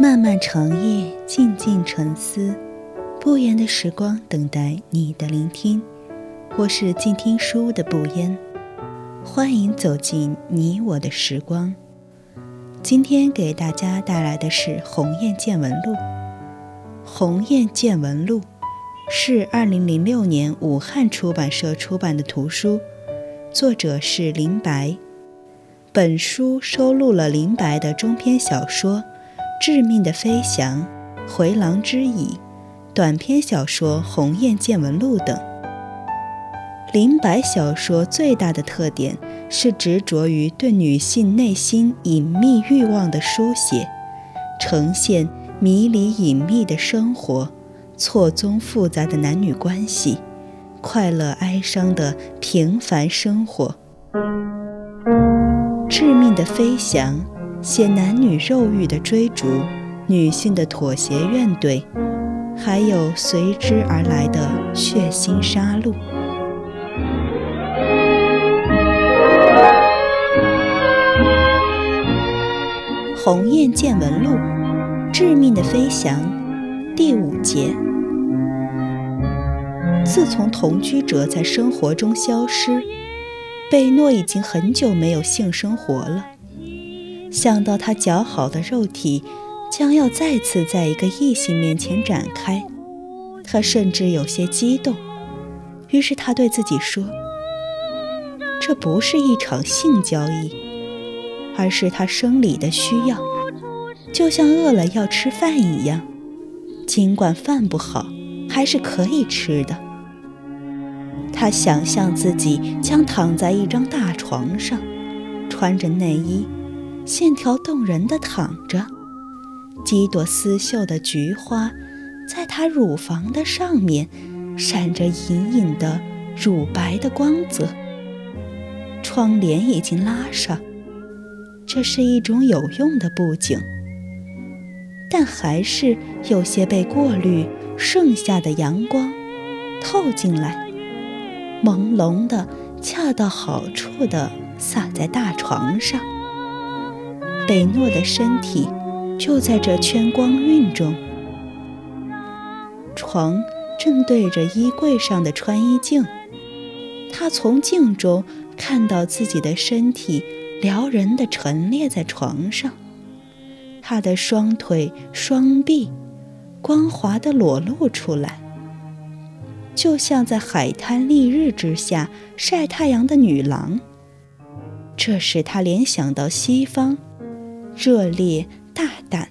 漫漫长夜，静静沉思，不言的时光等待你的聆听。或是静听书的不言，欢迎走进你我的时光。今天给大家带来的是《鸿雁见闻录》。《鸿雁见闻录》是二零零六年武汉出版社出版的图书，作者是林白。本书收录了林白的中篇小说《致命的飞翔》《回廊之椅》，短篇小说《鸿雁见闻录》等。林白小说最大的特点是执着于对女性内心隐秘欲望的书写，呈现迷离隐秘的生活，错综复杂的男女关系，快乐哀伤的平凡生活。致命的飞翔，写男女肉欲的追逐，女性的妥协怨怼，还有随之而来的血腥杀戮。《鸿雁见闻录》致命的飞翔第五节。自从同居者在生活中消失。贝诺已经很久没有性生活了。想到他姣好的肉体将要再次在一个异性面前展开，他甚至有些激动。于是他对自己说：“这不是一场性交易，而是他生理的需要，就像饿了要吃饭一样。尽管饭不好，还是可以吃的。”他想象自己将躺在一张大床上，穿着内衣，线条动人的躺着，几朵丝绣的菊花在她乳房的上面闪着隐隐的乳白的光泽。窗帘已经拉上，这是一种有用的布景，但还是有些被过滤剩下的阳光透进来。朦胧的，恰到好处的洒在大床上。北诺的身体就在这圈光晕中。床正对着衣柜上的穿衣镜，他从镜中看到自己的身体撩人的陈列在床上，他的双腿、双臂光滑的裸露出来。就像在海滩丽日之下晒太阳的女郎，这使他联想到西方，热烈、大胆、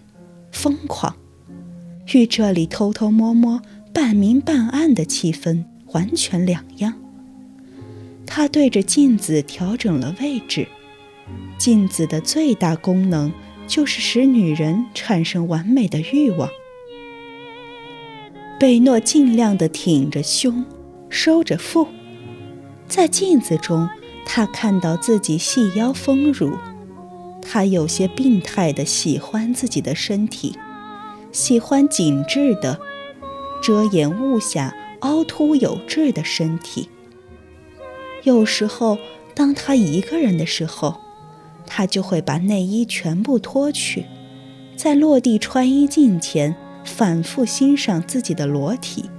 疯狂，与这里偷偷摸摸、半明半暗的气氛完全两样。他对着镜子调整了位置，镜子的最大功能就是使女人产生完美的欲望。贝诺尽量地挺着胸，收着腹，在镜子中，他看到自己细腰丰乳。他有些病态地喜欢自己的身体，喜欢紧致的、遮掩物下凹凸有致的身体。有时候，当他一个人的时候，他就会把内衣全部脱去，在落地穿衣镜前。反复欣赏自己的裸体，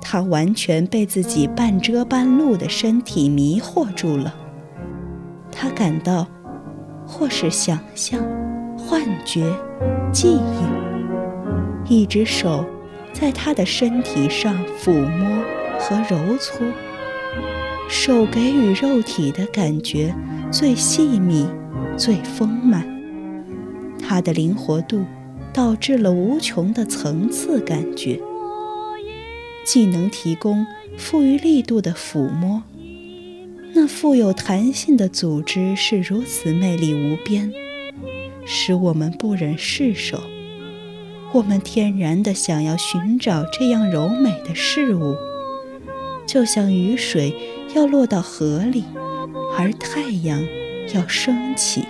他完全被自己半遮半露的身体迷惑住了。他感到，或是想象、幻觉、记忆，一只手在他的身体上抚摸和揉搓，手给予肉体的感觉最细密、最丰满，他的灵活度。导致了无穷的层次感觉，既能提供富于力度的抚摸，那富有弹性的组织是如此魅力无边，使我们不忍释手。我们天然的想要寻找这样柔美的事物，就像雨水要落到河里，而太阳要升起。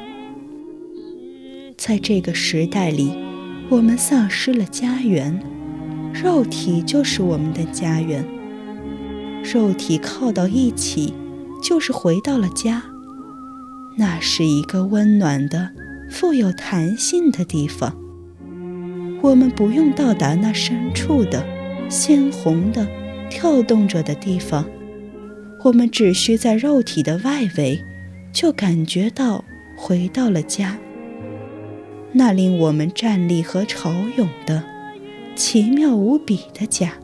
在这个时代里。我们丧失了家园，肉体就是我们的家园。肉体靠到一起，就是回到了家。那是一个温暖的、富有弹性的地方。我们不用到达那深处的、鲜红的、跳动着的地方，我们只需在肉体的外围，就感觉到回到了家。那令我们站立和潮涌的、奇妙无比的家，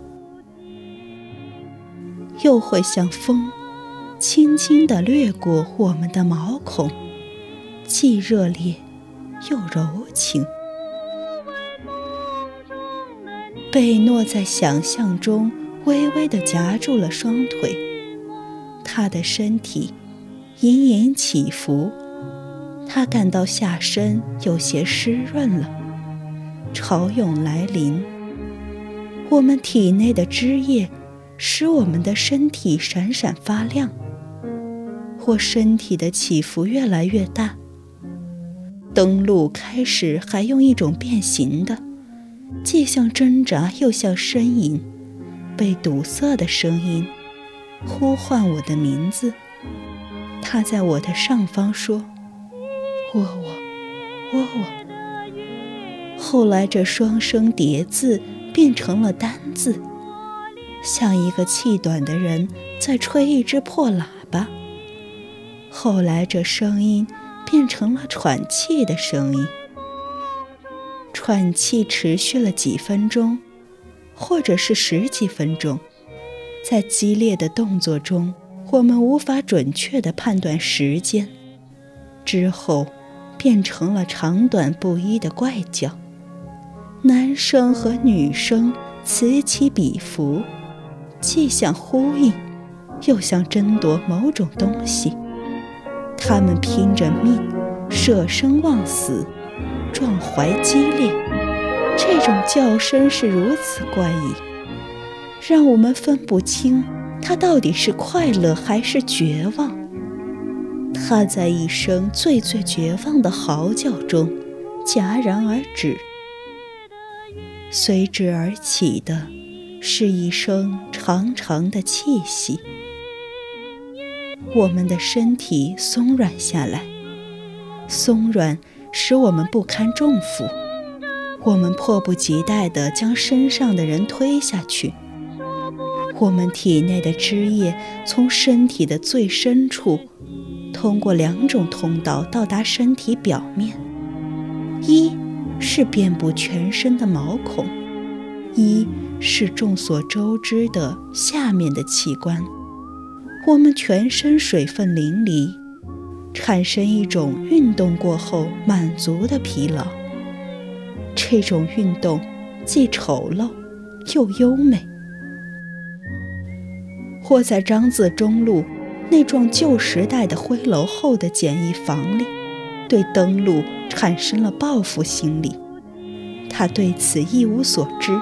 又会像风，轻轻地掠过我们的毛孔，既热烈又柔情。贝诺在想象中微微地夹住了双腿，他的身体隐隐起伏，他感到下身有些湿润了。潮涌来临，我们体内的汁液使我们的身体闪闪发亮，我身体的起伏越来越大。登陆开始还用一种变形的。既像挣扎又像呻吟，被堵塞的声音呼唤我的名字。他在我的上方说：“喔喔，喔喔。”后来这双声叠字变成了单字，像一个气短的人在吹一只破喇叭。后来这声音变成了喘气的声音。喘气持续了几分钟，或者是十几分钟。在激烈的动作中，我们无法准确地判断时间。之后，变成了长短不一的怪叫。男声和女声此起彼伏，既像呼应，又像争夺某种东西。他们拼着命，舍生忘死。壮怀激烈，这种叫声是如此怪异，让我们分不清它到底是快乐还是绝望。它在一声最最绝望的嚎叫中戛然而止，随之而起的是一声长长的气息。我们的身体松软下来，松软。使我们不堪重负，我们迫不及待地将身上的人推下去。我们体内的汁液从身体的最深处，通过两种通道到达身体表面：一是遍布全身的毛孔，一是众所周知的下面的器官。我们全身水分淋漓。产生一种运动过后满足的疲劳，这种运动既丑陋又优美。或在张自忠路那幢旧时代的灰楼后的简易房里，对登陆产生了报复心理。他对此一无所知。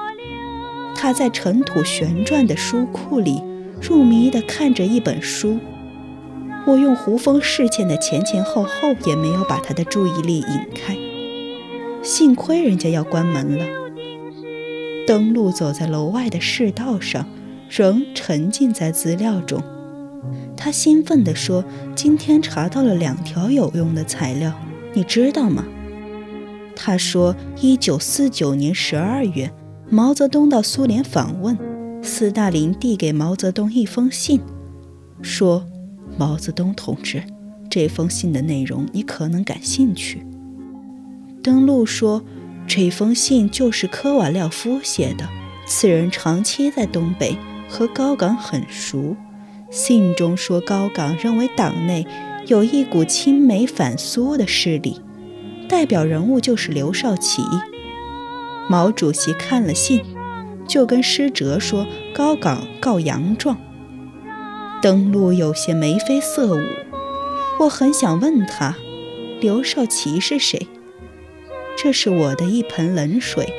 他在尘土旋转的书库里入迷地看着一本书。我用胡风事件的前前后后也没有把他的注意力引开，幸亏人家要关门了。登陆走在楼外的市道上，仍沉浸在资料中。他兴奋地说：“今天查到了两条有用的材料，你知道吗？”他说：“一九四九年十二月，毛泽东到苏联访问，斯大林递给毛泽东一封信，说。”毛泽东同志，这封信的内容你可能感兴趣。登陆说，这封信就是科瓦廖夫写的。此人长期在东北，和高岗很熟。信中说，高岗认为党内有一股亲美反苏的势力，代表人物就是刘少奇。毛主席看了信，就跟施哲说，高岗告杨状。登陆有些眉飞色舞，我很想问他，刘少奇是谁？这是我的一盆冷水，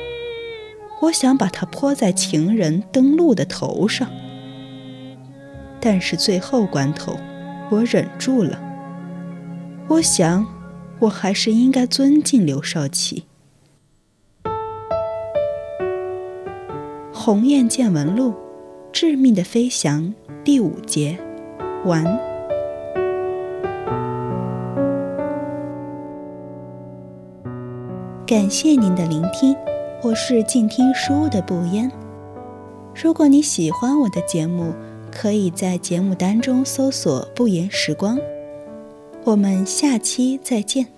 我想把它泼在情人登陆的头上。但是最后关头，我忍住了。我想，我还是应该尊敬刘少奇。《鸿雁见闻录》，致命的飞翔。第五节，完。感谢您的聆听，我是静听书屋的不言。如果你喜欢我的节目，可以在节目单中搜索“不言时光”。我们下期再见。